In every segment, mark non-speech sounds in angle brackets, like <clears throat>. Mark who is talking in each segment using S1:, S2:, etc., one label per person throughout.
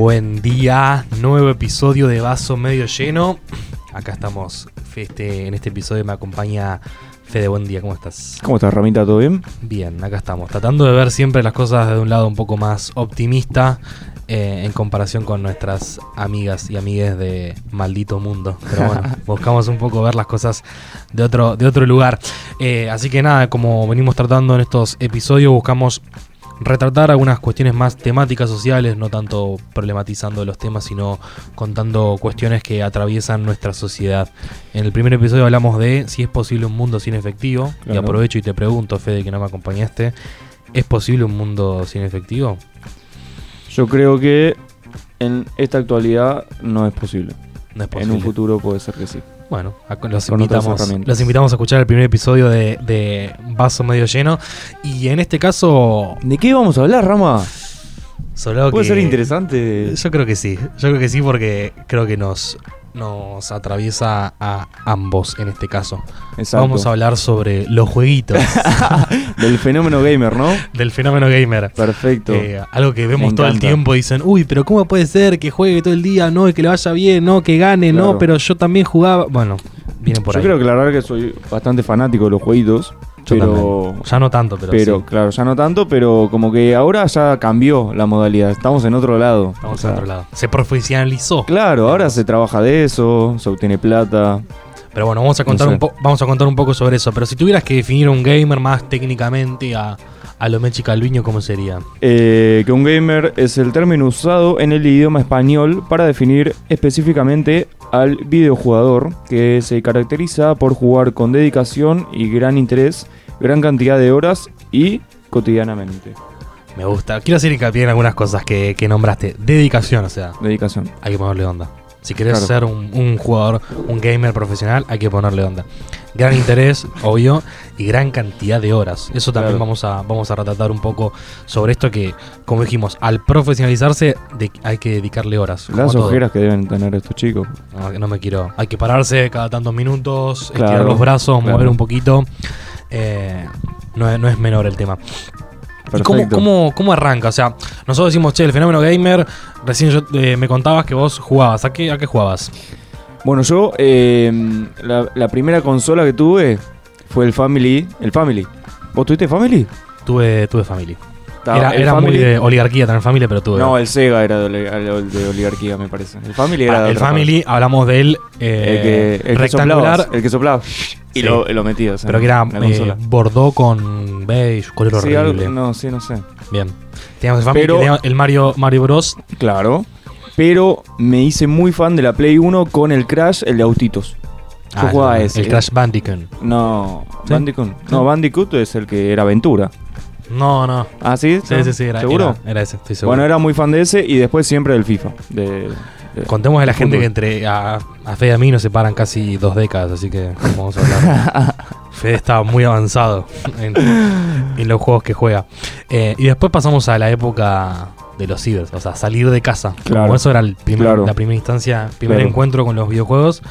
S1: Buen día, nuevo episodio de Vaso Medio Lleno. Acá estamos, este, en este episodio me acompaña Fede, buen día, ¿cómo estás?
S2: ¿Cómo estás, Ramita? ¿Todo bien?
S1: Bien, acá estamos, tratando de ver siempre las cosas de un lado un poco más optimista eh, en comparación con nuestras amigas y amigues de maldito mundo. Pero bueno, <laughs> buscamos un poco ver las cosas de otro, de otro lugar. Eh, así que nada, como venimos tratando en estos episodios, buscamos retratar algunas cuestiones más temáticas sociales, no tanto problematizando los temas, sino contando cuestiones que atraviesan nuestra sociedad. En el primer episodio hablamos de si es posible un mundo sin efectivo, y aprovecho y te pregunto, Fede, que no me acompañaste, ¿es posible un mundo sin efectivo?
S2: Yo creo que en esta actualidad no es posible.
S1: No es
S2: En
S1: posible.
S2: un futuro puede ser que sí.
S1: Bueno, a- los,
S2: Con
S1: invitamos, los invitamos a escuchar el primer episodio de, de Vaso Medio Lleno. Y en este caso,
S2: ¿De qué vamos a hablar, Rama?
S1: solo
S2: Puede
S1: que-
S2: ser interesante.
S1: Yo creo que sí, yo creo que sí porque creo que nos, nos atraviesa a ambos en este caso.
S2: Exacto.
S1: Vamos a hablar sobre los jueguitos <laughs>
S2: Del fenómeno gamer, ¿no?
S1: del fenómeno gamer.
S2: Perfecto.
S1: Eh, algo que vemos todo el tiempo, dicen, uy, pero ¿cómo puede ser que juegue todo el día? No, y que le vaya bien, no, que gane, no, pero yo también jugaba. Bueno, vienen por
S2: Yo
S1: ahí.
S2: creo que aclarar que soy bastante fanático de los jueguitos.
S1: Yo
S2: pero.
S1: también. Ya no tanto, pero,
S2: Pero,
S1: sí.
S2: claro, ya no tanto, pero como que ahora ya cambió la modalidad. Estamos en otro lado.
S1: Estamos
S2: O sea,
S1: en otro lado. Se profesionalizó.
S2: Claro, ahora se trabaja de eso, se obtiene plata.
S1: Pero bueno, vamos a contar
S2: No sé.
S1: un po- vamos a contar un poco sobre eso. Pero si tuvieras que definir un gamer más técnicamente a, a lo Mechi Calviño, ¿cómo sería?
S2: Eh, que un gamer es el término usado en el idioma español para definir específicamente al videojugador que se caracteriza por jugar con dedicación y gran interés, gran cantidad de horas y cotidianamente.
S1: Me gusta. Quiero hacer hincapié en algunas cosas que, que nombraste. Dedicación, o sea,
S2: Dedicación.
S1: hay que ponerle onda. Si querés
S2: Claro.
S1: ser un, un jugador, un gamer profesional, hay que ponerle onda. Gran interés, obvio, y gran cantidad de horas. Eso también
S2: Claro.
S1: vamos, a, vamos a retratar un poco sobre esto que, como dijimos, al profesionalizarse de- hay que dedicarle horas.
S2: Las ojeras que deben tener estos chicos.
S1: No, no me quiero. Hay que pararse cada tantos minutos, estirar los brazos, mover un poquito. Eh, no, es, no es menor el tema. ¿Y cómo, cómo, cómo arranca? O sea, nosotros decimos, che, el fenómeno gamer. Recién yo, eh, me contabas que vos jugabas. ¿A qué, a qué jugabas?
S2: Bueno, yo eh, la, la primera consola que tuve fue el Family. El Family. ¿Vos tuviste Family?
S1: Tuve, tuve.
S2: Estaba
S1: Era, muy
S2: Family-
S1: de oligarquía tener familia, pero tuve.
S2: No, el Sega era de, oli- de oligarquía, me parece. El Family era
S1: Ah,
S2: de
S1: el family, hablamos del
S2: parte.
S1: eh,
S2: el que, el que
S1: rectangular,
S2: soplabas, el que soplaba y
S1: Sí.
S2: lo, lo metías.
S1: pero que era eh, bordó con beige, color
S2: Sí,
S1: horrible.
S2: algo- no, sí, no sé.
S1: Bien. Teníamos el family,
S2: Pero-
S1: el Mario, Mario Bros.
S2: Claro. Pero me hice muy fan de la Play 1 con el Crash, el de autitos. Yo
S1: Ah,
S2: jugaba ese.
S1: El Crash Bandicoot.
S2: No,
S1: ¿Sí?
S2: Bandicoot. No, Bandicoot es el que era aventura.
S1: No, no.
S2: Ah, sí.
S1: Sí,
S2: ¿No?
S1: sí, sí, era,
S2: ¿Seguro?
S1: Era, era ese, estoy seguro.
S2: Bueno, era muy fan de ese y después siempre del FIFA. De, de-
S1: Contemos a la gente que entre a, a Fede y a mí nos separan casi dos décadas, así que vamos a hablar. <laughs> Fede está muy avanzado en, en los juegos que juega. Eh, y después pasamos a la época de los cibers, o sea, salir de casa.
S2: Claro.
S1: Como eso era el primer-
S2: Claro.
S1: la primera instancia, primer
S2: Claro.
S1: encuentro con los videojuegos,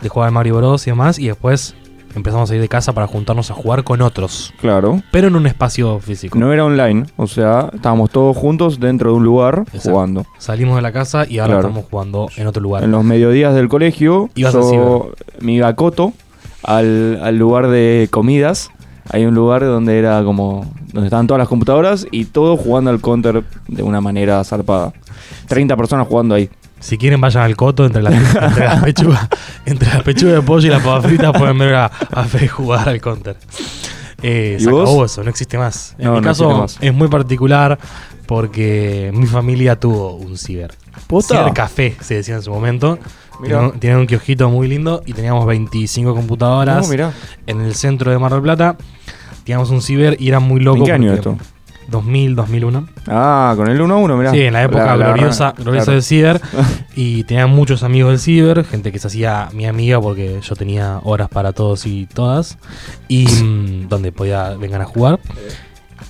S1: de jugar al Mario Bros y demás, y después empezamos a ir de casa para juntarnos a jugar con otros,
S2: Claro.
S1: pero en un espacio físico.
S2: No era online, o sea, estábamos todos juntos dentro de un lugar
S1: Exacto.
S2: jugando.
S1: Salimos de la casa y ahora
S2: Claro.
S1: estamos jugando en otro lugar.
S2: En los mediodías del colegio,
S1: Ibas
S2: yo me iba a Coto, al, al lugar de comidas. Hay un lugar donde era como. donde estaban todas las computadoras y todos jugando al counter de una manera zarpada. 30 personas jugando ahí.
S1: Si quieren vayan al coto entre las <laughs> entre las pechugas, entre las pechugas de pollo y las papas fritas pueden ver a, a Fede jugar al counter. Eh,
S2: ¿Y
S1: se
S2: vos?
S1: acabó eso, no existe más. En
S2: No,
S1: mi
S2: no
S1: caso
S2: más.
S1: es muy particular porque mi familia tuvo un ciber.
S2: ¿Posta?
S1: Ciber café se decía en su momento. Tenían un kiosquito muy lindo y teníamos 25 computadoras
S2: No,
S1: en el centro de Mar del Plata. Teníamos un ciber y era muy loco.
S2: ¿En qué año esto?
S1: 2000, 2001.
S2: Ah, con el 1-1, mirá.
S1: Sí, en la época gloriosa, gloriosa
S2: claro.
S1: del ciber. <laughs> Y tenía muchos amigos del ciber, gente que se hacía mi amiga porque yo tenía horas para todos y todas. Y <laughs> mm, donde podía vengan a jugar.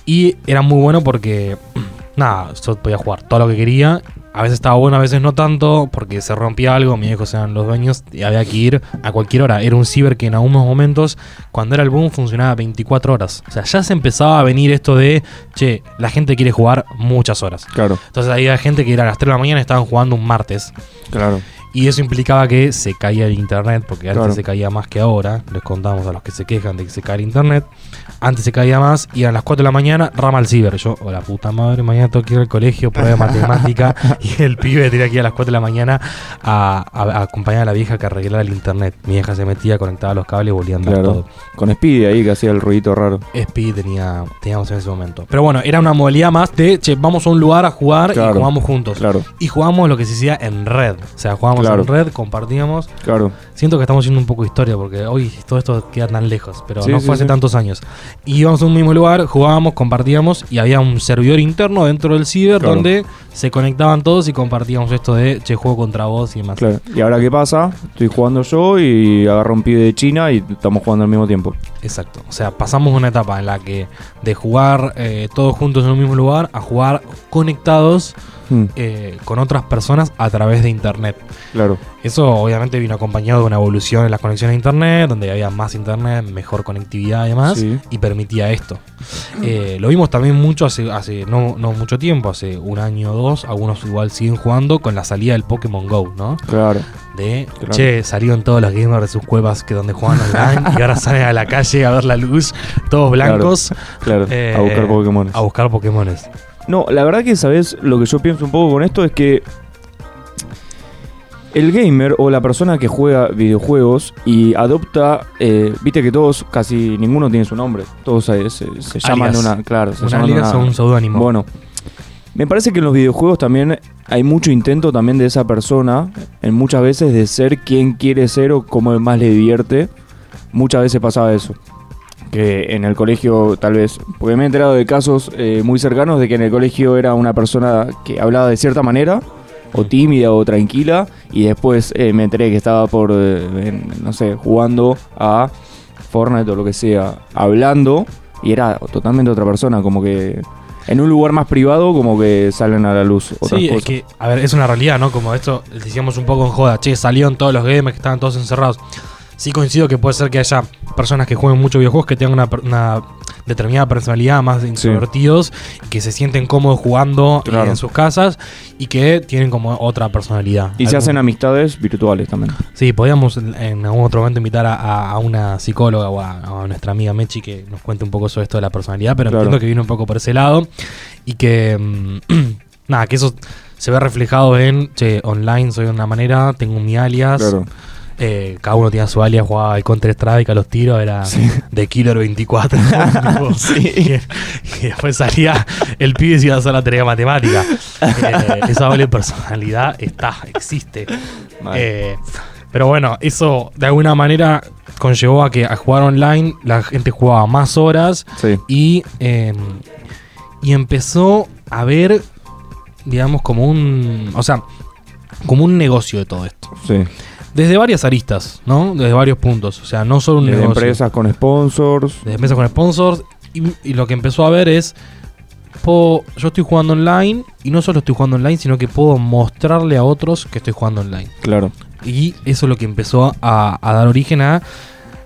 S1: Y era muy bueno porque, <clears throat> nada, yo podía jugar todo lo que quería a veces estaba bueno, a veces no tanto, porque se rompía algo, mis hijos eran los dueños y había que ir a cualquier hora. Era un ciber que en algunos momentos, cuando era el boom, funcionaba 24 horas. O sea, ya se empezaba a venir esto de, che, la gente quiere jugar muchas horas.
S2: Claro,
S1: Entonces había gente que era a las 3 de la mañana y estaban jugando un martes.
S2: claro.
S1: Y eso implicaba que se caía el internet, porque antes
S2: Claro.
S1: se caía más que ahora. Les contamos a los que se quejan de que se cae el internet. Antes se caía más y a las 4 de la mañana rama al ciber. Yo, oh la puta madre, mañana tengo que ir al colegio, prueba de <laughs> matemática. y el pibe tenía que ir a las 4 de la mañana a, a- a acompañar a la vieja que arreglara el internet. Mi vieja se metía, conectaba los cables y volvía a andar
S2: Claro.
S1: todo.
S2: Con Speedy ahí que hacía el ruidito raro.
S1: Speed tenía, teníamos en ese momento. Pero bueno, era una modalidad más de, che, vamos a un lugar a jugar
S2: Claro.
S1: y jugamos juntos.
S2: Claro,
S1: Y jugamos lo que se decía en red. O sea,
S2: Claro.
S1: en red, compartíamos.
S2: claro.
S1: Siento que estamos haciendo un poco de historia porque hoy todo esto queda tan lejos, pero
S2: Sí,
S1: no
S2: sí,
S1: fue hace
S2: sí.
S1: tantos años. Y íbamos a un mismo lugar, jugábamos, compartíamos y había un servidor interno dentro del ciber
S2: Claro.
S1: donde se conectaban todos y compartíamos esto de, che, juego contra vos y demás.
S2: Claro. ¿Y ahora qué pasa? Estoy jugando yo y agarro un pibe de China y estamos jugando al mismo tiempo.
S1: Exacto. O sea, pasamos una etapa en la que de jugar eh, todos juntos en un mismo lugar a jugar conectados
S2: Hmm,
S1: eh, con otras personas a través de internet.
S2: claro,
S1: Eso obviamente vino acompañado de una evolución en las conexiones a internet, donde había más internet, mejor conectividad y demás,
S2: Sí.
S1: y permitía esto. Eh, lo vimos también mucho hace, hace no, no mucho tiempo, hace un año o dos, algunos igual siguen jugando con la salida del Pokémon Go, ¿no?
S2: claro.
S1: De,
S2: Claro.
S1: che, salieron todos los gamers de sus cuevas que donde juegan online y ahora salen a la calle a ver la luz, todos blancos,
S2: Claro,
S1: Eh,
S2: a buscar Pokémon.
S1: a buscar Pokémones.
S2: No, la verdad que, ¿sabes? Lo que yo pienso un poco con esto es que el gamer o la persona que juega videojuegos y adopta, eh, viste que todos, casi ninguno tiene su nombre, todos se, se- se llaman una, claro, se
S1: Una
S2: llaman una-
S1: un seudónimo.
S2: Bueno, me parece que en los videojuegos también hay mucho intento también de esa persona, en muchas veces de ser quien quiere ser o como más le divierte. Muchas veces pasaba eso. Que en el colegio, tal vez, porque me he enterado de casos eh, muy cercanos de que en el colegio era una persona que hablaba de cierta manera, o tímida o tranquila, y después eh, me enteré que estaba por, eh, en- no sé, jugando a Fortnite o lo que sea, hablando, y era totalmente otra persona, como que en un lugar más privado, como que salen a la luz otras
S1: Sí, es
S2: cosas.
S1: que, a ver, es una realidad, ¿no? Como esto decíamos un poco en joda, che, salieron todos los gamers que estaban todos encerrados. Sí coincido que puede ser que haya personas que jueguen muchos videojuegos que tengan una, una determinada personalidad, más introvertidos, y que se sienten cómodos jugando
S2: Claro.
S1: en sus casas y que tienen como otra personalidad.
S2: Y se hacen amistades virtuales también.
S1: Sí, podríamos en algún otro momento invitar a, una psicóloga o a, a nuestra amiga Mechi que nos cuente un poco sobre esto de la personalidad, pero
S2: Claro.
S1: entiendo que viene un poco por ese lado y que, mm, <clears throat> nada, que eso se ve reflejado en, che, online soy de una manera, tengo mi alias,
S2: Claro.
S1: Eh, cada uno tenía su alias, jugaba al Counter Strike, a los tiros, era
S2: Sí.
S1: de Killer 24. <laughs> tipo, y, y después salía el pibe y se iba a hacer la tarea matemática. Eh, esa doble personalidad está, existe. Eh, pero bueno, eso de alguna manera conllevó a que a jugar online la gente jugaba más horas
S2: sí.
S1: y, eh, y empezó a ver, digamos, como un. O sea, como un negocio de todo esto.
S2: Sí.
S1: Desde varias aristas, ¿no? Desde varios puntos. O sea, no solo un
S2: Desde
S1: negocio.
S2: empresas con sponsors.
S1: Desde empresas con sponsors. Y, y lo que empezó a ver es. puedo- yo estoy jugando online. Y no solo estoy jugando online, sino que puedo mostrarle a otros que estoy jugando online.
S2: Claro.
S1: Y eso es lo que empezó a, a dar origen a.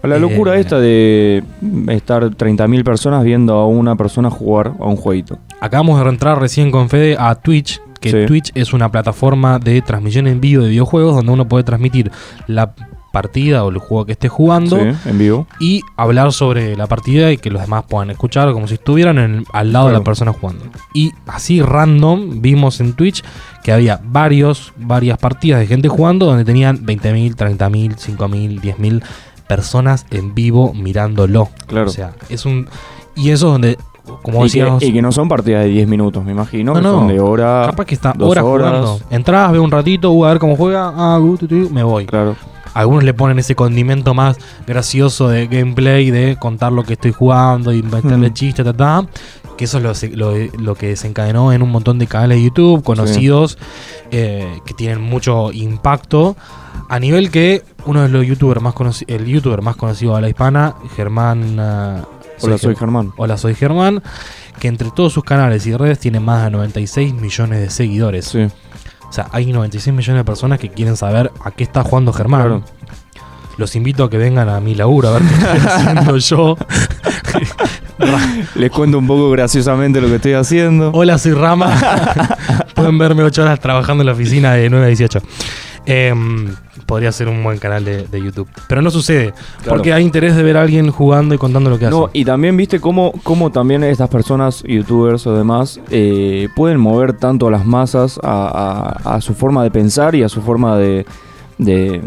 S2: A la
S1: Eh,
S2: locura esta de estar 30.000 personas viendo a una persona jugar a un jueguito.
S1: Acabamos de entrar recién con Fede a Twitch. Que
S2: Sí.
S1: Twitch es una plataforma de transmisión en vivo de videojuegos donde uno puede transmitir la partida o el juego que esté jugando
S2: Sí, en vivo.
S1: y hablar sobre la partida y que los demás puedan escuchar como si estuvieran en- al lado de la persona jugando. Y así random vimos en Twitch que había varios, varias partidas de gente jugando donde tenían 20.000, 30.000, 5.000, 10.000 personas en vivo mirándolo.
S2: Claro.
S1: O sea, es un... Y eso es donde, como
S2: y, que, y que no son partidas de 10 minutos, me imagino.
S1: No,
S2: que
S1: no.
S2: son de hora.
S1: Capaz que está horas,
S2: horas.
S1: jugando. Entrás, veo un ratito, uh, a ver cómo juega, ah, uh, me voy.
S2: Claro.
S1: Algunos le ponen ese condimento más gracioso de gameplay, de contar lo que estoy jugando y meterle
S2: Mm.
S1: chiste, ta, ta, que eso es lo, lo- lo que desencadenó en un montón de canales de YouTube conocidos eh, que tienen mucho impacto. A nivel que uno de los youtubers más conocidos, el youtuber más conocido de la hispana, Germán.
S2: Hola, soy
S1: Ger-
S2: Germán.
S1: Hola, soy Germán. Que entre todos sus canales y redes tiene más de 96 millones de seguidores.
S2: Sí.
S1: O sea, hay 96 millones de personas que quieren saber a qué está jugando Germán.
S2: Claro.
S1: Los invito a que vengan a mi laburo a ver qué estoy <laughs> haciendo yo. <laughs>
S2: Les cuento un poco graciosamente lo que estoy haciendo.
S1: Hola, soy Rama. <laughs> Pueden verme 8 horas trabajando en la oficina de 9 a 18. Em, podría ser un buen canal de, de YouTube. Pero no sucede.
S2: Claro.
S1: Porque hay interés de ver a alguien jugando y contando lo que hace.
S2: No, y también viste cómo, cómo también estas personas, youtubers o demás, eh, pueden mover tanto a las masas a, a- a su forma de pensar y a su forma de, de,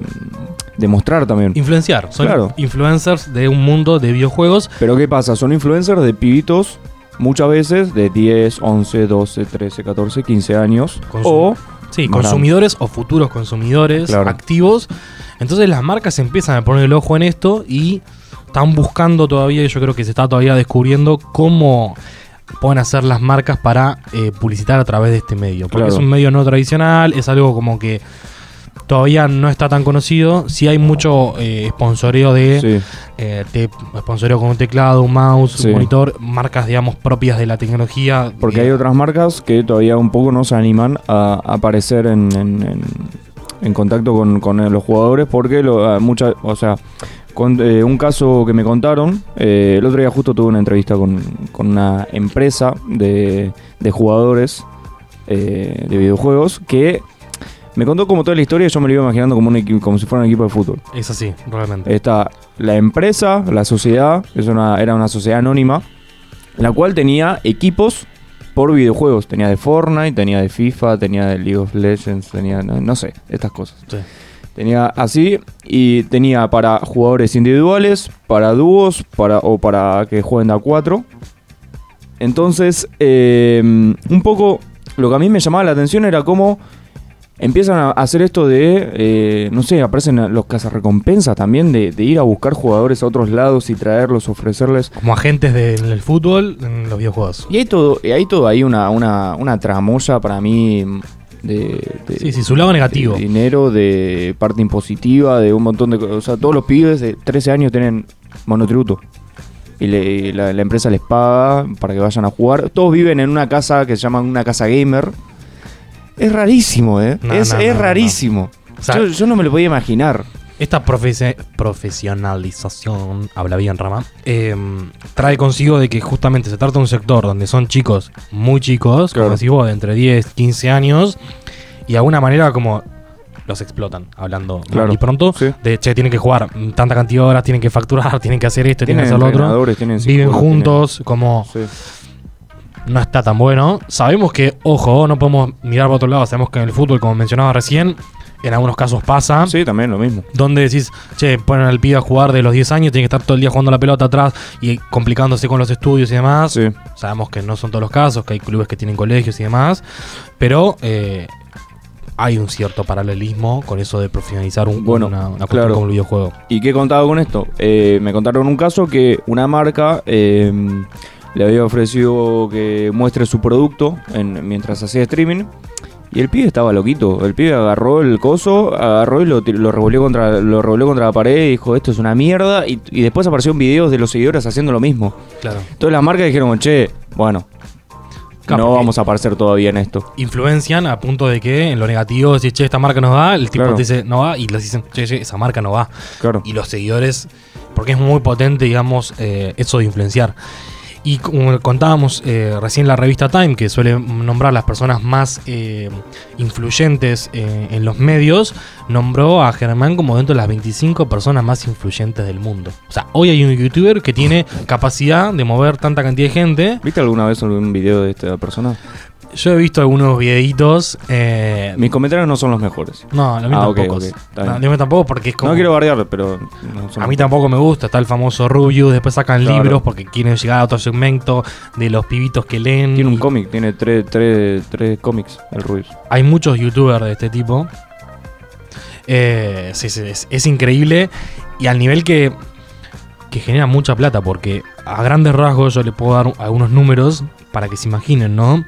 S2: de mostrar también.
S1: Influenciar. Son
S2: Claro.
S1: influencers de un mundo de videojuegos.
S2: Pero ¿qué pasa? Son influencers de pibitos, muchas veces de 10, 11, 12, 13, 14, 15 años.
S1: Consum-
S2: O,
S1: Sí, consumidores o futuros consumidores
S2: Claro.
S1: activos. Entonces las marcas empiezan a poner el ojo en esto y están buscando todavía, y yo creo que se está todavía descubriendo cómo pueden hacer las marcas para eh, publicitar a través de este medio. Porque
S2: Claro.
S1: es un medio no tradicional, es algo como que todavía no está tan conocido. Sí hay mucho eh, sponsoreo de,
S2: sí,
S1: eh, sponsoreo con un teclado, un mouse,
S2: Sí.
S1: un monitor, marcas digamos propias de la tecnología.
S2: porque
S1: Eh,
S2: hay otras marcas que todavía un poco no se animan a aparecer en, en- en- en contacto con, con los jugadores porque lo, a mucha- o sea, con, eh, un caso que me contaron, eh, el otro día justo tuve una entrevista con, con una empresa de, de jugadores eh, de videojuegos que me contó como toda la historia y yo me lo iba imaginando como, un como si fuera un equipo de fútbol.
S1: Es así, realmente.
S2: Está la empresa, la sociedad, es una, era una sociedad anónima, la cual tenía equipos por videojuegos. Tenía de Fortnite, tenía de FIFA, tenía de League of Legends, tenía, no, no sé, estas cosas.
S1: Sí.
S2: Tenía así y tenía para jugadores individuales, para dúos para, o para que jueguen de a 4. Entonces, eh, un poco lo que a mí me llamaba la atención era cómo empiezan a hacer esto de, eh, no sé, aparecen los cazarrecompensas también, de, de ir a buscar jugadores a otros lados y traerlos, ofrecerles.
S1: Como agentes del fútbol en los videojuegos.
S2: Y hay todo, y hay todo ahí una, una, una tramoya para mí de, de-
S1: Sí, sí, su lado negativo.
S2: de dinero, de parte impositiva, de un montón de cosas. O sea, todos los pibes de 13 años tienen monotributo. Y, le- y la, la empresa les paga para que vayan a jugar. Todos viven en una casa que se llama una casa gamer. Es rarísimo, ¿eh?
S1: No,
S2: es
S1: no,
S2: es
S1: no,
S2: rarísimo.
S1: O sea,
S2: yo, yo no me lo podía imaginar.
S1: Esta profesionalización, habla bien Rama, eh, trae consigo de que justamente se trata de un sector donde son chicos muy chicos,
S2: Claro.
S1: como decís vos, de entre 10, 15 años, y de alguna manera como los explotan, hablando
S2: Claro.
S1: y pronto,
S2: Sí.
S1: de che, tienen que jugar tanta cantidad de horas, tienen que facturar, <laughs> tienen que hacer esto, tienen,
S2: Tienen
S1: que hacer lo otro, viven juntos, como
S2: sí.
S1: No está tan bueno. Sabemos que, ojo, no podemos mirar para otro lado. Sabemos que en el fútbol, como mencionaba recién, en algunos casos pasa.
S2: Sí, también lo mismo.
S1: Donde decís, che, ponen al pibe a jugar de los 10 años, tiene que estar todo el día jugando la pelota atrás y complicándose con los estudios y demás.
S2: Sí.
S1: Sabemos que no son todos los casos, que hay clubes que tienen colegios y demás. Pero eh, hay un cierto paralelismo con eso de profesionalizar un,
S2: Bueno,
S1: una, una
S2: claro.
S1: como el videojuego.
S2: ¿Y qué contaba con esto? Eh, me contaron un caso que una marca eh, le había ofrecido que muestre su producto en- mientras hacía streaming. Y el pibe estaba loquito. El pibe agarró el coso, agarró y lo, lo revolvió contra, lo revolvió contra la pared y dijo, esto es una mierda. Y, y después aparecieron videos de los seguidores haciendo lo mismo.
S1: Claro.
S2: Entonces las marcas dijeron, che, bueno,
S1: Claro,
S2: no vamos a aparecer todavía en esto.
S1: Influencian a punto de que en lo negativo decís, che, esta marca nos va, el tipo
S2: Claro.
S1: te dice, no va, y les dicen, che, che, esa marca no va.
S2: Claro.
S1: y los seguidores, porque es muy potente, digamos, eh, eso de influenciar. Y como contábamos eh, recién la revista Time, que suele nombrar las personas más eh, influyentes eh, en los medios, nombró a Germán como dentro de las 25 personas más influyentes del mundo. O sea, hoy hay un youtuber que tiene capacidad de mover tanta cantidad de gente.
S2: ¿Viste alguna vez algún video de esta persona?
S1: Yo he visto algunos videitos. eh,
S2: Mis comentarios no son los mejores.
S1: no,
S2: Ah,
S1: tampoco. No, tampoco porque es como...
S2: No quiero bardear, pero... no son
S1: A mí tampoco me gusta, está el famoso Rubius, después sacan
S2: Claro.
S1: libros porque quieren llegar a otro segmento de los pibitos que leen.
S2: Tiene un cómic, tiene tres, tres, tres cómics, el Rubius.
S1: Hay muchos youtubers de este tipo. Eh, sí, sí, es, es increíble y al nivel que, que genera mucha plata porque a grandes rasgos yo le puedo dar algunos números para que se imaginen, ¿no?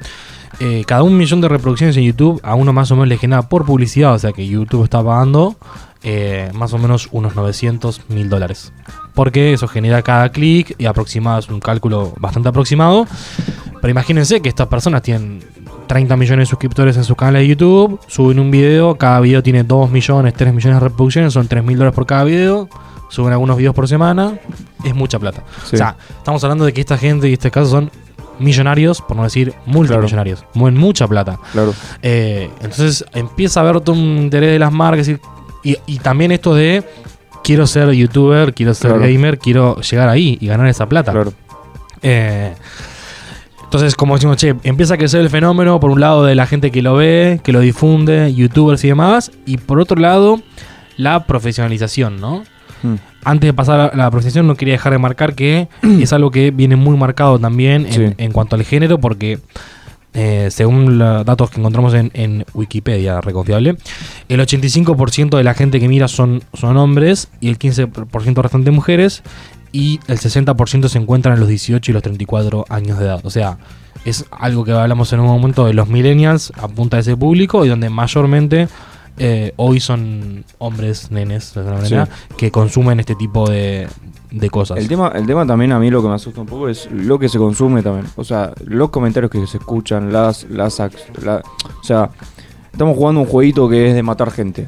S1: Eh, cada un millón de reproducciones en YouTube a uno más o menos le genera por publicidad, o sea que YouTube está pagando eh, más o menos unos 900 mil dólares. Porque eso genera cada clic y aproximado es un cálculo bastante aproximado. Pero imagínense que estas personas tienen 30 millones de suscriptores en sus canales de YouTube, suben un video, cada video tiene 2 millones, 3 millones de reproducciones, son 3 mil dólares por cada video, suben algunos videos por semana, es mucha plata.
S2: Sí.
S1: O sea, estamos hablando de que esta gente y este caso son millonarios, por no decir multimillonarios, mueven mucha plata.
S2: Claro.
S1: Eh, entonces empieza a haber todo un interés de las marcas y, y- y también esto de quiero ser youtuber, quiero ser
S2: Claro.
S1: gamer, quiero llegar ahí y ganar esa plata.
S2: Claro.
S1: Eh, entonces, como decimos, che, empieza a crecer el fenómeno por un lado de la gente que lo ve, que lo difunde, youtubers y demás, y por otro lado, la profesionalización, ¿no?
S2: Mm.
S1: Antes de pasar a la profesión, no quería dejar de marcar que <clears throat> es algo que viene muy marcado también en,
S2: Sí.
S1: en cuanto al género, porque eh, según los datos que encontramos en, en Wikipedia, reconfiable, el 85% de la gente que mira son, son hombres y el 15% restante mujeres, y el 60% se encuentran en los 18 y los 34 años de edad. O sea, es algo que hablamos en un momento de los millennials, apunta a ese público y donde mayormente eh, hoy son hombres, nenes, de alguna manera, que consumen este tipo de, de cosas.
S2: El tema, el tema también a mí lo que me asusta un poco es lo que se consume también. O sea, los comentarios que se escuchan, las, las la- o sea, estamos jugando un jueguito que es de matar gente.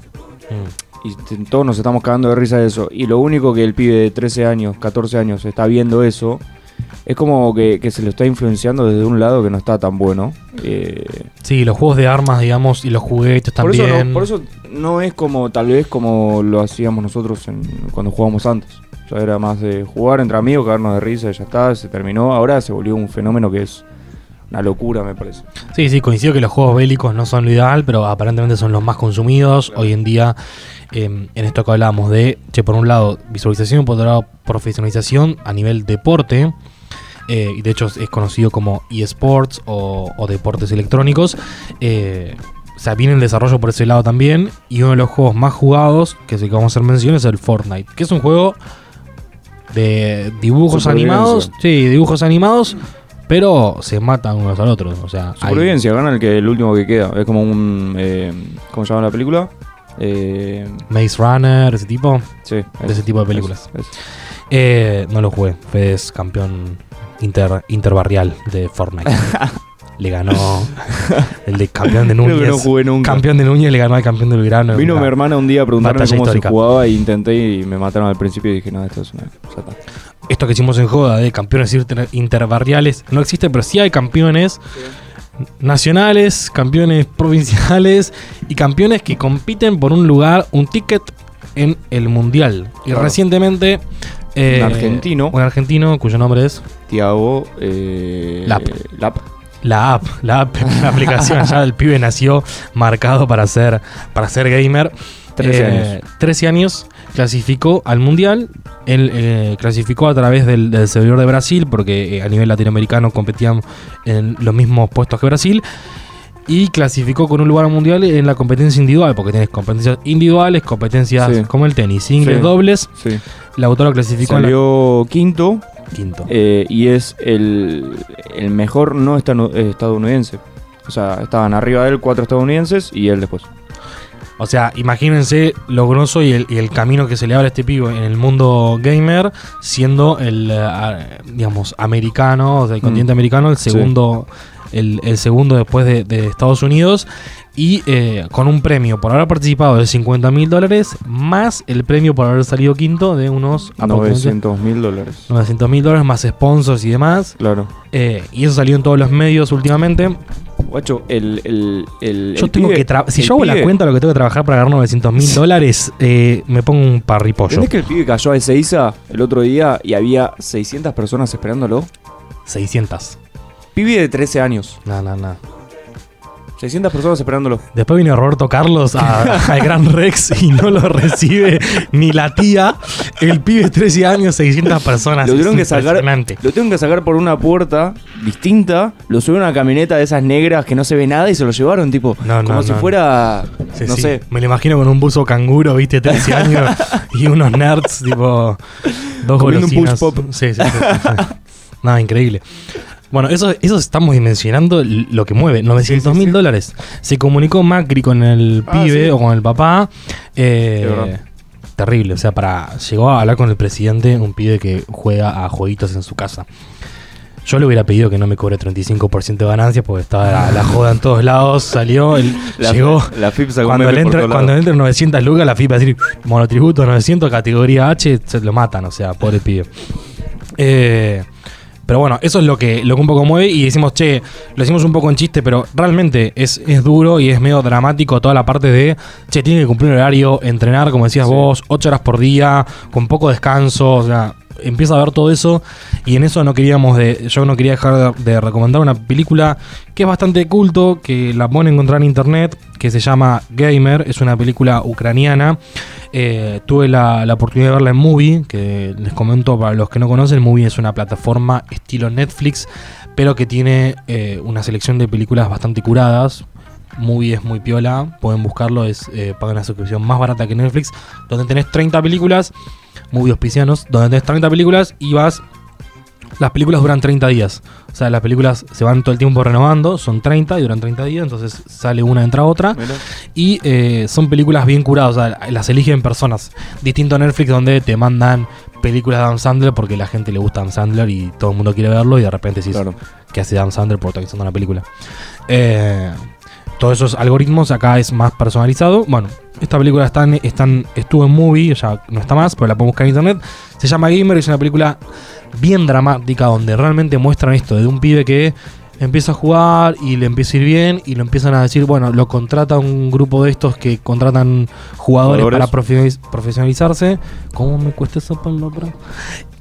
S1: Mm.
S2: Y todos nos estamos cagando de risa de eso. Y lo único que el pibe de 13 años, 14 años está viendo eso, es como que, que se lo está influenciando desde un lado que no está tan bueno. Eh,
S1: Sí, los juegos de armas, digamos, y los juguetes
S2: por,
S1: también.
S2: eso no, por eso no es como tal vez como lo hacíamos nosotros en- cuando jugábamos antes. Sea, era más de jugar entre amigos, cagarnos de risa y ya está, se terminó. Ahora se volvió un fenómeno que es una locura, me parece.
S1: Sí, sí, coincido que los juegos bélicos no son lo ideal, pero aparentemente son los más consumidos. Hoy en día, eh, en esto que hablábamos de, che, por un lado, visualización, por otro lado, profesionalización a nivel deporte. Eh, y de hecho es conocido como eSports o, o deportes electrónicos. eh, o sea, viene el desarrollo por ese lado también. Y uno de los juegos más jugados, que es el que vamos a hacer mención, es el Fortnite. Que es un juego de dibujos animados. Sí, dibujos animados. Pero se matan unos al otro. O sea, hay-
S2: Supervivencia, gana el que el último que queda. Es como un. Eh, ¿Cómo se llama la película? Eh,
S1: Maze Runner, ese tipo.
S2: sí,
S1: De ese tipo de películas.
S2: es- es.
S1: Eh, no lo jugué. Fue es campeón inter, interbarrial de Fortnite. <laughs> le ganó el de campeón de Núñez.
S2: que no jugué nunca.
S1: campeón de Núñez le ganó al campeón del Grano.
S2: Vino mi hermana un día a preguntarme cómo
S1: histórica.
S2: se jugaba y intenté y me mataron al principio y dije, no, esto es una. ya está".
S1: Esto que hicimos en joda de campeones inter- interbarriales no existe, pero sí hay campeones nacionales, campeones provinciales y campeones que compiten por un lugar, un ticket en el mundial. Y recientemente. eh,
S2: Un argentino.
S1: Un argentino cuyo nombre es
S2: Tiago. Eh,
S1: Lap.
S2: Lap.
S1: La app, la app, <laughs> la aplicación ya el pibe nació marcado para ser, para ser gamer.
S2: 13
S1: Eh,
S2: años.
S1: 13 años, clasificó al mundial. Él eh, clasificó a través del, del servidor de Brasil, porque eh, a nivel latinoamericano competían en los mismos puestos que Brasil. Y clasificó con un lugar al mundial en la competencia individual, porque tienes competencias individuales, competencias
S2: Sí.
S1: como el tenis, singles,
S2: Sí.
S1: dobles.
S2: Sí.
S1: Lautaro clasificó en
S2: Salió quinto
S1: la quinto.
S2: Eh, y es el, el mejor no estadounidense. O sea, estaban arriba de él cuatro estadounidenses y él después.
S1: O sea, imagínense lo grosso y el, y el camino que se le abre a este pibe en el mundo gamer, siendo el, eh, digamos, americano, o sea, el
S2: Mm.
S1: continente americano, el
S2: Sí.
S1: segundo, el, el segundo después de, de Estados Unidos, y eh, con un premio por haber participado de 50 mil dólares, más el premio por haber salido quinto de unos aproximadamente
S2: 900 mil dólares.
S1: 900 mil dólares, más sponsors y demás.
S2: Claro.
S1: Eh, y eso salió en todos los medios últimamente.
S2: Guacho, el. el, el
S1: Yo
S2: el
S1: tengo
S2: pibe-
S1: que si yo hago la cuenta de lo que tengo que trabajar para ganar 900 mil dólares, eh, me pongo un parripollo.
S2: ¿Entendés que el pibe cayó a Ezeiza el otro día y había 600 personas esperándolo?
S1: 600.
S2: Pibe de 13 años.
S1: No, no, no.
S2: 600 personas esperándolo.
S1: Después viene Roberto Carlos a- <laughs> al Gran Rex y no lo recibe ni la tía. El pibe de 13 años, 600 personas.
S2: Lo tuvieron que sacar. Lo tuvieron que sacar por una puerta distinta. Lo subieron a una camioneta de esas negras que no se ve nada y se lo llevaron, tipo.
S1: No, no,
S2: como si
S1: no.
S2: fuera.
S1: Sí,
S2: no
S1: sí.
S2: sé.
S1: Me lo imagino con un buzo canguro, viste, 13 <laughs> años y unos nerds, tipo. Dos
S2: Comiendo un
S1: golosinas.
S2: push pop.
S1: Sí, sí, sí, sí. <laughs> Nada, increíble. Bueno, eso, eso estamos dimensionando lo que mueve, 900 mil
S2: sí.
S1: dólares. Se comunicó Macri con el
S2: Ah,
S1: pibe o con el papá. eh, terrible, o sea, para llegó a hablar con el presidente, un pibe que juega a jueguitos en su casa. Yo le hubiera pedido que no me cobre 35% de ganancias porque estaba la, la joda en todos lados, salió, el- <laughs>
S2: La,
S1: llegó.
S2: la FIP
S1: Cuando le, entra, cuando le entran 900 lucas, la FIP va a decir monotributo 900, categoría H, se lo matan, o sea, pobre pibe. Eh, pero bueno, eso es lo que, lo que un poco mueve y decimos, che, lo decimos un poco en chiste, pero realmente es, es duro y es medio dramático toda la parte de, che, tiene que cumplir un horario, entrenar, como decías
S2: Sí.
S1: vos, 8 horas por día, con poco descanso, o sea, empieza a ver todo eso y en eso no queríamos de, yo no quería dejar de, recomendar una película que es bastante culto, que la pueden encontrar en internet, que se llama Gamer, es una película ucraniana. Eh, tuve la, la oportunidad de verla en Movie, que les comento para los que no conocen, Movie es una plataforma estilo Netflix, pero que tiene eh, una selección de películas bastante curadas. Movie es muy piola, pueden buscarlo, es eh, pagan una suscripción más barata que Netflix, donde tenés 30 películas, Movie auspicianos, donde tenés 30 películas y vas las películas duran 30 días. O sea, las películas se van todo el tiempo renovando, son 30 y duran 30 días, entonces sale una, entra otra. Y eh, son películas bien curadas, o sea, las eligen personas. Distinto a Netflix, donde te mandan películas de Adam Sandler porque la gente le gusta Adam Sandler y todo el mundo quiere verlo, y de repente decís
S2: Claro.
S1: que hace Adam Sandler protagonizando una película. Eh, todos esos algoritmos acá es más personalizado. Bueno, esta película está en- están, estuvo en movie, ya no está más, pero la pueden buscar en internet. Se llama Gamer, es una película bien dramática donde realmente muestran esto de un pibe que empieza a jugar y le empieza a ir bien y lo empiezan a decir, bueno, lo contrata un grupo de estos que contratan jugadores,
S2: Jugadores.
S1: para profesionaliz- profesionalizarse. ¿Cómo me cuesta esa palabra?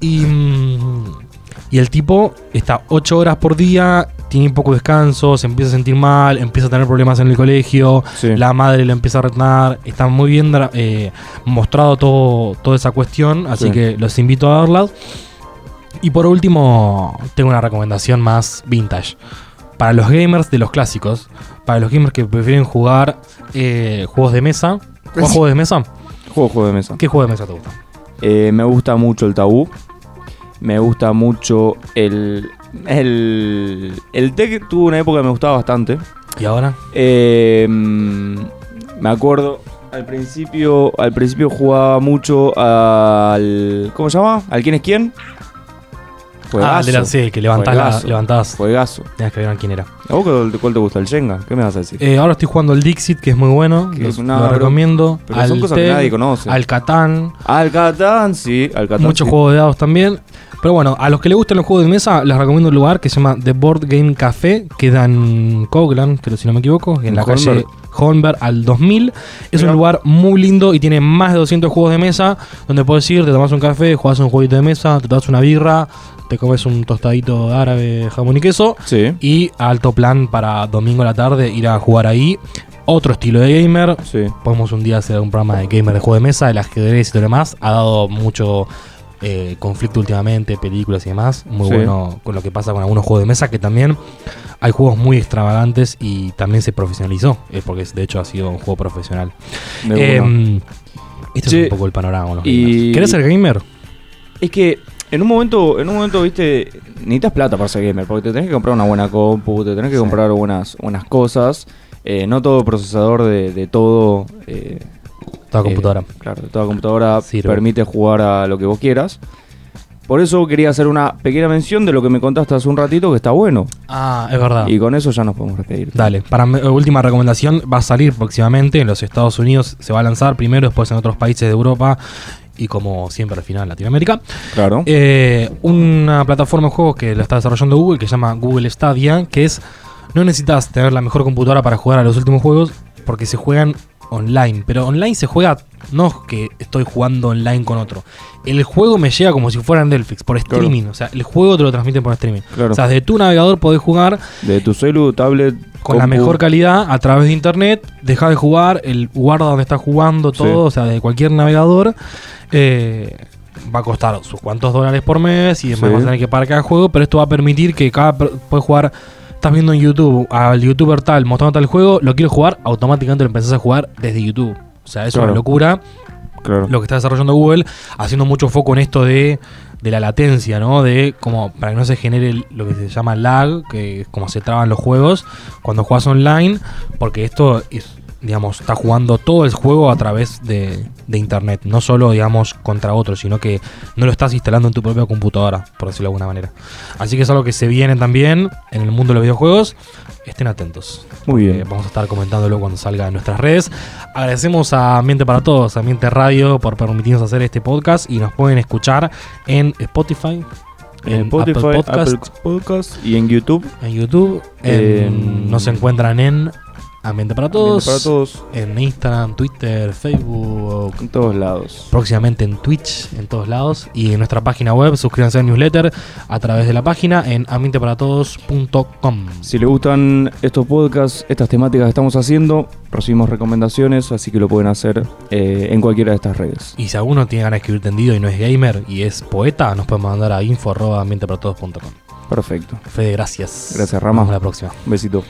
S1: Y, mm, y el tipo está 8 horas por día, tiene poco descanso, se empieza a sentir mal, empieza a tener problemas en el colegio,
S2: Sí.
S1: la madre le empieza a retar, está muy bien eh, mostrado todo, toda esa cuestión, así
S2: Sí.
S1: que los invito a verlas. Y por último, tengo una recomendación más vintage. Para los gamers de los clásicos, para los gamers que prefieren jugar eh, juegos de mesa. ¿Juegas juegos de mesa?
S2: Juego, juego de mesa.
S1: ¿Qué juego de mesa te gusta?
S2: Eh, me gusta mucho el tabú. Me gusta mucho el. El. El tech tuvo una época que me gustaba bastante.
S1: ¿Y ahora?
S2: Eh, me acuerdo. Al principio. Al principio jugaba mucho al. ¿Cómo se llama? ¿Al quién es quién?
S1: Ah, el de la, sí, que levantás, la-
S2: Juegazo. Juegazo.
S1: Tenías que ver quién era.
S2: ¿A vos cuál, cuál te gusta? ¿El Jenga? ¿Qué me vas a decir?
S1: Eh, ahora estoy jugando al Dixit, que es muy bueno.
S2: Que
S1: Lo,
S2: es una-
S1: lo recomiendo.
S2: Pero
S1: al
S2: son cosas que nadie conoce.
S1: Al Catán.
S2: Al Catán, sí. Al Catán.
S1: Muchos
S2: sí.
S1: juegos de dados también. Pero bueno, a los que les gustan los juegos de mesa, les recomiendo un lugar que se llama The Board Game Café. Queda en Coglan, creo si no me equivoco, en
S2: En
S1: la calle
S2: Holmberg.
S1: Holmberg al 2000. Es
S2: Mira.
S1: un lugar muy lindo y tiene más de 200 juegos de mesa donde puedes ir, te tomas un café, jugás un jueguito de mesa, te tomas una birra, te comes un tostadito árabe, jamón y queso.
S2: Sí.
S1: Y alto plan para domingo a la tarde ir a jugar ahí. Otro estilo de gamer.
S2: Sí.
S1: Podemos un día hacer un programa de gamer de juego de mesa, el ajedrez y todo lo demás. Ha dado mucho eh, conflicto últimamente, películas y demás. Muy
S2: Sí.
S1: bueno con lo que pasa con algunos juegos de mesa, que también hay juegos muy extravagantes y también se profesionalizó, eh, porque de hecho ha sido un juego profesional. Em, este es un poco el panorama los
S2: y-.
S1: ¿Querés ser gamer?
S2: Es que en un momento, en un momento, viste, necesitas plata para ser gamer, porque te tenés que comprar una buena compu, te tenés que
S1: Sí.
S2: comprar buenas, buenas cosas. Eh, no todo procesador de, de todo.
S1: Toda
S2: eh,
S1: computadora.
S2: claro, toda computadora
S1: Sirve.
S2: permite jugar a lo que vos quieras. Por eso quería hacer una pequeña mención de lo que me contaste hace un ratito, que está bueno.
S1: Ah, es verdad.
S2: Y con eso ya nos podemos despedir.
S1: Dale, para mi última recomendación, va a salir próximamente en los Estados Unidos, se va a lanzar primero, después en otros países de Europa y como siempre al final en Latinoamérica.
S2: Claro.
S1: Eh, una plataforma de juegos que la está desarrollando Google, que se llama Google Stadia, que es, no necesitas tener la mejor computadora para jugar a los últimos juegos, porque se juegan online, pero online se juega, no es que estoy jugando online con otro. El juego me llega como si fuera en Netflix, por
S2: Claro.
S1: streaming, o sea, el juego te lo transmiten por streaming.
S2: Claro.
S1: O sea, desde tu navegador podés jugar
S2: de tu celu, tablet.
S1: con la mejor calidad a través de internet, deja de jugar, el guarda donde estás jugando, todo,
S2: Sí.
S1: o sea, de cualquier navegador. eh, va a costar sus cuantos dólares por mes y después
S2: Sí.
S1: vas a tener que pagar cada juego, pero esto va a permitir que cada puedes jugar. Estás viendo en YouTube al youtuber tal mostrando tal juego, lo quiero jugar, automáticamente lo empezás a jugar desde YouTube. O sea, eso es
S2: Claro.
S1: una locura
S2: Claro.
S1: lo que está desarrollando Google, haciendo mucho foco en esto de, de la latencia, ¿no? De como para que no se genere lo que se llama lag, que es como se traban los juegos cuando juegas online, porque esto es digamos, está jugando todo el juego a través de, de internet. No solo, digamos, contra otros, sino que no lo estás instalando en tu propia computadora, por decirlo de alguna manera. Así que es algo que se viene también en el mundo de los videojuegos. Estén atentos.
S2: Muy bien.
S1: vamos a estar comentándolo cuando salga en nuestras redes. Agradecemos a Ambiente para Todos, Ambiente Radio, por permitirnos hacer este podcast y nos pueden escuchar en Spotify,
S2: En Spotify,
S1: Apple Podcast,
S2: Apple Podcast y en YouTube.
S1: en YouTube.
S2: En-
S1: en- nos encuentran en Ambiente para Todos,
S2: Para todos,
S1: en Instagram, Twitter, Facebook,
S2: en todos lados.
S1: próximamente en Twitch, en todos lados. Y en nuestra página web, suscríbanse al newsletter a través de la página en ambienteparatodos.com.
S2: Si les gustan estos podcasts, estas temáticas que estamos haciendo, recibimos recomendaciones, así que lo pueden hacer eh, en cualquiera de estas redes.
S1: Y si alguno tiene ganas de escribir tendido y no es gamer y es poeta, nos pueden mandar a info.ambienteparatodos.com.
S2: Perfecto.
S1: Fede, gracias.
S2: Gracias, Rama.
S1: Nos vemos la próxima.
S2: Un besito.